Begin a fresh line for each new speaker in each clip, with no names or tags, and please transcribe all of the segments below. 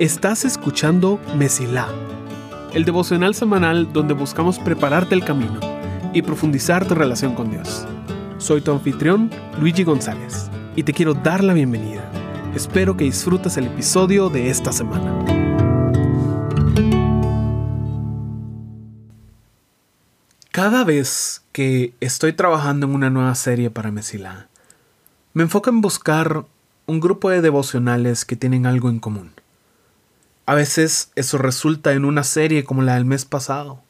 Estás escuchando Mesilá, el devocional semanal donde buscamos prepararte el camino y profundizar tu relación con Dios. Soy tu anfitrión, Luigi González, y te quiero dar la bienvenida. Espero que disfrutes el episodio de esta semana. Cada vez que estoy trabajando en una nueva serie para Mesilá, me enfoco en buscar un grupo de devocionales que tienen algo en común. A veces eso resulta en una serie como la del mes pasado,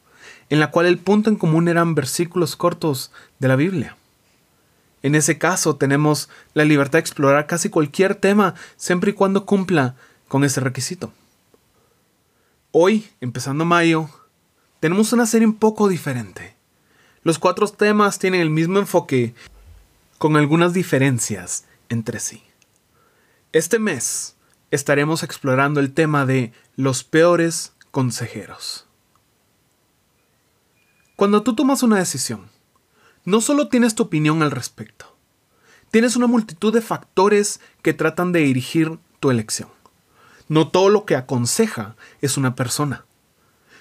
en la cual el punto en común eran versículos cortos de la Biblia. En ese caso tenemos la libertad de explorar casi cualquier tema siempre y cuando cumpla con ese requisito. Hoy, empezando mayo, tenemos una serie un poco diferente. Los cuatro temas tienen el mismo enfoque, con algunas diferencias entre sí. Este mes estaremos explorando el tema de los peores consejeros. Cuando tú tomas una decisión, no solo tienes tu opinión al respecto, tienes una multitud de factores que tratan de dirigir tu elección. No todo lo que aconseja es una persona.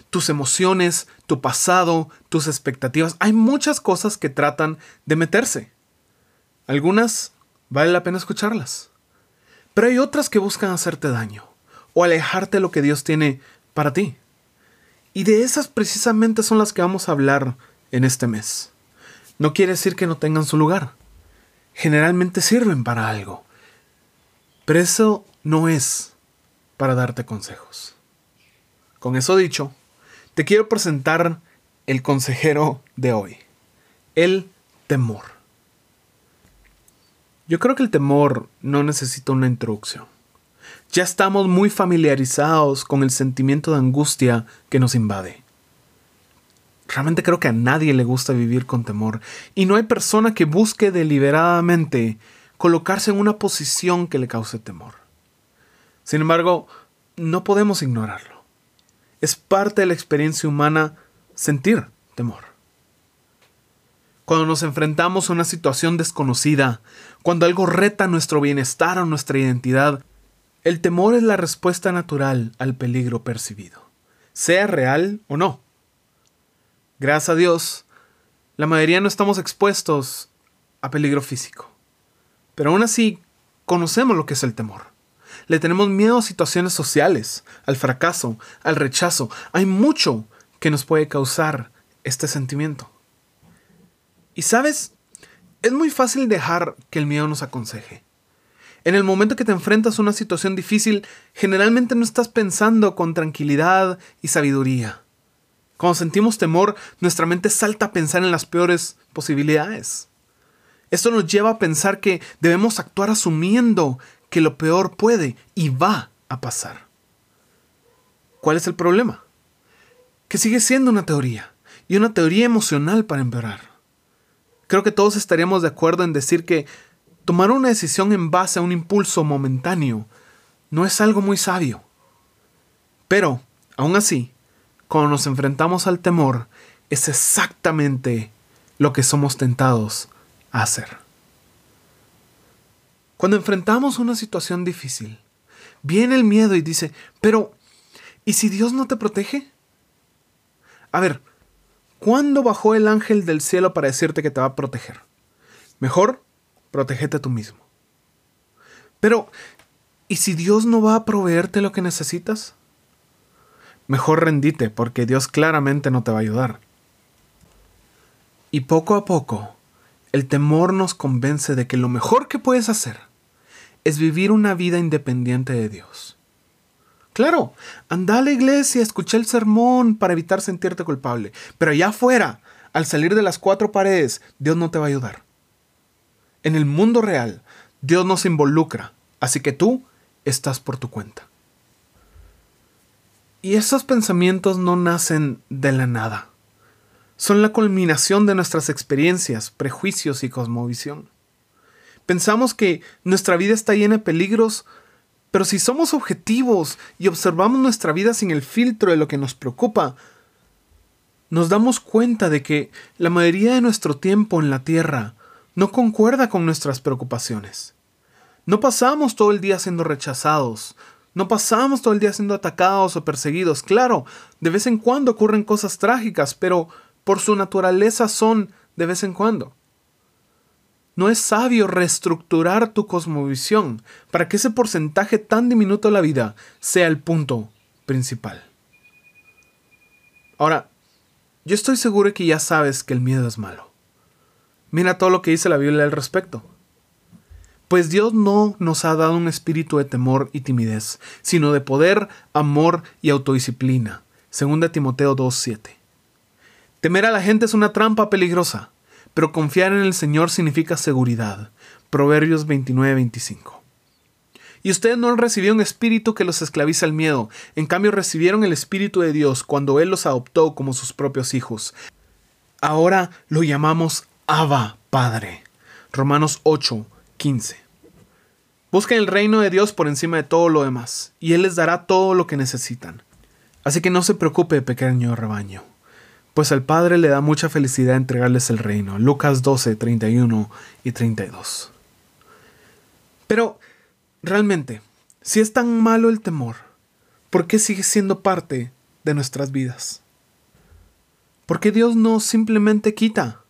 Tus emociones, tu pasado, tus expectativas, hay muchas cosas que tratan de meterse. Algunas vale la pena escucharlas. Pero hay otras que buscan hacerte daño o alejarte de lo que Dios tiene para ti. Y de esas precisamente son las que vamos a hablar en este mes. No quiere decir que no tengan su lugar. Generalmente sirven para algo. Pero eso no es para darte consejos. Con eso dicho, te quiero presentar el consejero de hoy. El temor. Yo creo que el temor no necesita una introducción. Ya estamos muy familiarizados con el sentimiento de angustia que nos invade. Realmente creo que a nadie le gusta vivir con temor y no hay persona que busque deliberadamente colocarse en una posición que le cause temor. Sin embargo, no podemos ignorarlo. Es parte de la experiencia humana sentir temor cuando nos enfrentamos a una situación desconocida, cuando algo reta nuestro bienestar o nuestra identidad, el temor es la respuesta natural al peligro percibido, sea real o no. Gracias a Dios, la mayoría no estamos expuestos a peligro físico. Pero aún así, conocemos lo que es el temor. Le tenemos miedo a situaciones sociales, al fracaso, al rechazo. Hay mucho que nos puede causar este sentimiento. Y sabes, es muy fácil dejar que el miedo nos aconseje. En el momento que te enfrentas a una situación difícil, generalmente no estás pensando con tranquilidad y sabiduría. Cuando sentimos temor, nuestra mente salta a pensar en las peores posibilidades. Esto nos lleva a pensar que debemos actuar asumiendo que lo peor puede y va a pasar. ¿Cuál es el problema? Que sigue siendo una teoría, y una teoría emocional para empeorar. Creo que todos estaríamos de acuerdo en decir que tomar una decisión en base a un impulso momentáneo no es algo muy sabio. Pero, aún así, cuando nos enfrentamos al temor, es exactamente lo que somos tentados a hacer. Cuando enfrentamos una situación difícil, viene el miedo y dice, pero, ¿y si Dios no te protege? A ver, ¿Cuándo bajó el ángel del cielo para decirte que te va a proteger? Mejor, protégete tú mismo. Pero, ¿y si Dios no va a proveerte lo que necesitas? Mejor rendite, porque Dios claramente no te va a ayudar. Y poco a poco, el temor nos convence de que lo mejor que puedes hacer es vivir una vida independiente de Dios. Claro, anda a la iglesia, escucha el sermón para evitar sentirte culpable. Pero allá afuera, al salir de las cuatro paredes, Dios no te va a ayudar. En el mundo real, Dios no se involucra, así que tú estás por tu cuenta. Y esos pensamientos no nacen de la nada. Son la culminación de nuestras experiencias, prejuicios y cosmovisión. Pensamos que nuestra vida está llena de peligros pero si somos objetivos y observamos nuestra vida sin el filtro de lo que nos preocupa, nos damos cuenta de que la mayoría de nuestro tiempo en la Tierra no concuerda con nuestras preocupaciones. No pasamos todo el día siendo rechazados. No pasamos todo el día siendo atacados o perseguidos. Claro, de vez en cuando ocurren cosas trágicas, pero por su naturaleza son de vez en cuando. No es sabio reestructurar tu cosmovisión para que ese porcentaje tan diminuto de la vida sea el punto principal. Ahora, yo estoy seguro que ya sabes que el miedo es malo. Mira todo lo que dice la Biblia al respecto. Pues Dios no nos ha dado un espíritu de temor y timidez, sino de poder, amor y autodisciplina. 2 Timoteo 2.7. Temer a la gente es una trampa peligrosa, pero confiar en el Señor significa seguridad. Proverbios 29.25. Y ustedes no han un espíritu que los esclaviza al miedo, en cambio recibieron el espíritu de Dios cuando Él los adoptó como sus propios hijos. Ahora lo llamamos Abba Padre. Romanos 8, 15. Busquen el reino de Dios por encima de todo lo demás, y Él les dará todo lo que necesitan. Así que no se preocupe, pequeño rebaño, pues al Padre le da mucha felicidad entregarles el reino. Lucas 12, 31 y 32. Pero Realmente, si es tan malo el temor, ¿por qué sigue siendo parte de nuestras vidas? ¿Por qué Dios no simplemente quita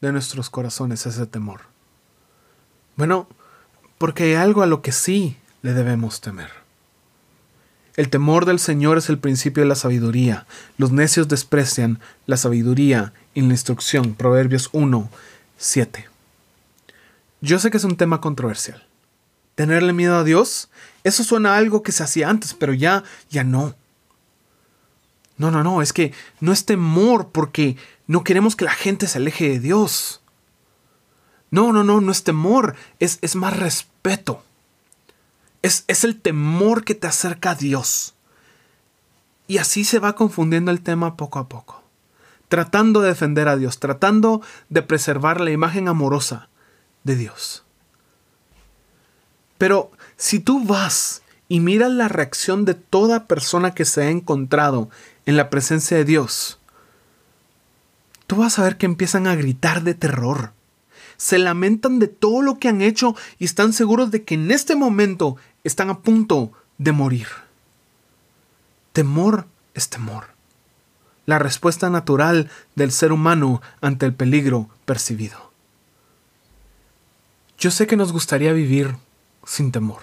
de nuestros corazones ese temor? Bueno, porque hay algo a lo que sí le debemos temer. El temor del Señor es el principio de la sabiduría. Los necios desprecian la sabiduría y la instrucción. Proverbios 1, 7. Yo sé que es un tema controversial tenerle miedo a Dios, eso suena algo que se hacía antes, pero ya, ya no. No, no, no, es que no es temor porque no queremos que la gente se aleje de Dios. No, no, no, no es temor, es, es más respeto. Es, es el temor que te acerca a Dios. Y así se va confundiendo el tema poco a poco. Tratando de defender a Dios, tratando de preservar la imagen amorosa de Dios. Pero si tú vas y miras la reacción de toda persona que se ha encontrado en la presencia de Dios, tú vas a ver que empiezan a gritar de terror. Se lamentan de todo lo que han hecho y están seguros de que en este momento están a punto de morir. Temor es temor. La respuesta natural del ser humano ante el peligro percibido. Yo sé que nos gustaría vivir sin temor.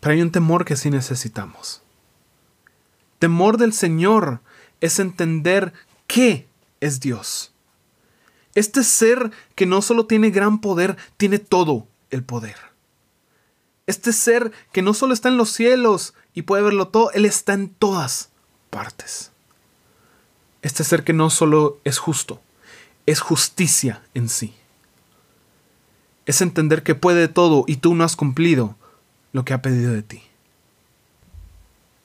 Pero hay un temor que sí necesitamos. Temor del Señor es entender que es Dios. Este ser que no solo tiene gran poder, tiene todo el poder. Este ser que no solo está en los cielos y puede verlo todo, Él está en todas partes. Este ser que no solo es justo, es justicia en sí es entender que puede todo y tú no has cumplido lo que ha pedido de ti.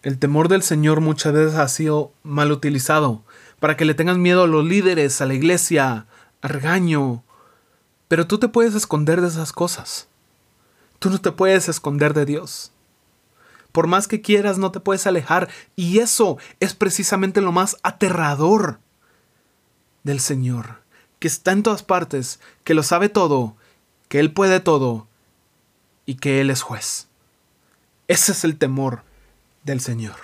El temor del Señor muchas veces ha sido mal utilizado para que le tengas miedo a los líderes, a la iglesia, a regaño. Pero tú te puedes esconder de esas cosas. Tú no te puedes esconder de Dios. Por más que quieras, no te puedes alejar. Y eso es precisamente lo más aterrador del Señor, que está en todas partes, que lo sabe todo que Él puede todo y que Él es juez. Ese es el temor del Señor.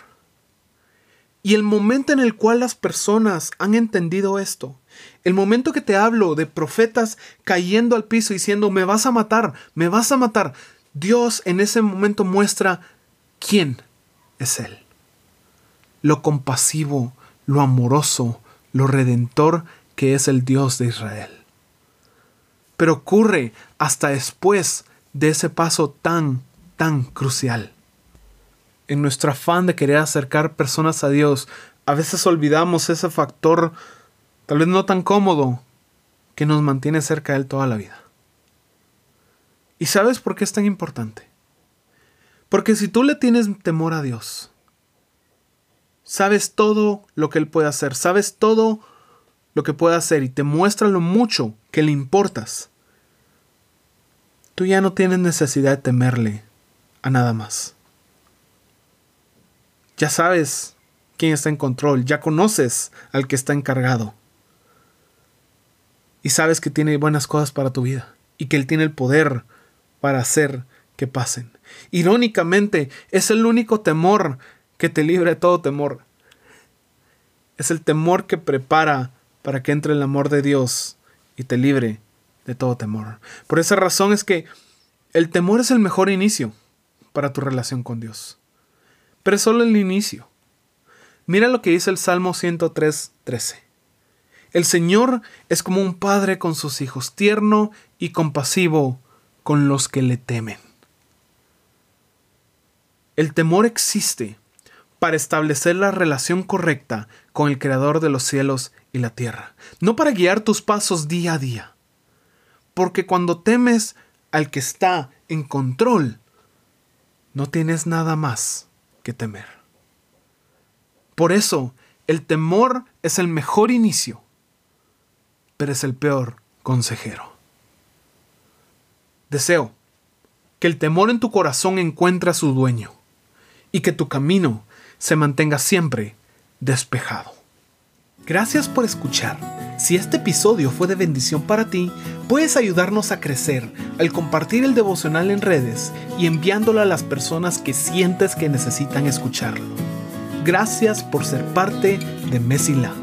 Y el momento en el cual las personas han entendido esto, el momento que te hablo de profetas cayendo al piso diciendo, me vas a matar, me vas a matar, Dios en ese momento muestra quién es Él. Lo compasivo, lo amoroso, lo redentor que es el Dios de Israel pero ocurre hasta después de ese paso tan, tan crucial. En nuestro afán de querer acercar personas a Dios, a veces olvidamos ese factor, tal vez no tan cómodo, que nos mantiene cerca de Él toda la vida. ¿Y sabes por qué es tan importante? Porque si tú le tienes temor a Dios, sabes todo lo que Él puede hacer, sabes todo lo que puede hacer y te muestra lo mucho que le importas, tú ya no tienes necesidad de temerle a nada más. Ya sabes quién está en control, ya conoces al que está encargado. Y sabes que tiene buenas cosas para tu vida y que Él tiene el poder para hacer que pasen. Irónicamente, es el único temor que te libre de todo temor. Es el temor que prepara para que entre el amor de Dios y te libre de todo temor. Por esa razón es que el temor es el mejor inicio para tu relación con Dios. Pero es solo el inicio. Mira lo que dice el Salmo 103, 13. El Señor es como un padre con sus hijos, tierno y compasivo con los que le temen. El temor existe para establecer la relación correcta con el Creador de los cielos y la tierra, no para guiar tus pasos día a día. Porque cuando temes al que está en control, no tienes nada más que temer. Por eso, el temor es el mejor inicio, pero es el peor consejero. Deseo que el temor en tu corazón encuentre a su dueño y que tu camino se mantenga siempre despejado. Gracias por escuchar. Si este episodio fue de bendición para ti, puedes ayudarnos a crecer al compartir el devocional en redes y enviándolo a las personas que sientes que necesitan escucharlo. Gracias por ser parte de Mesila.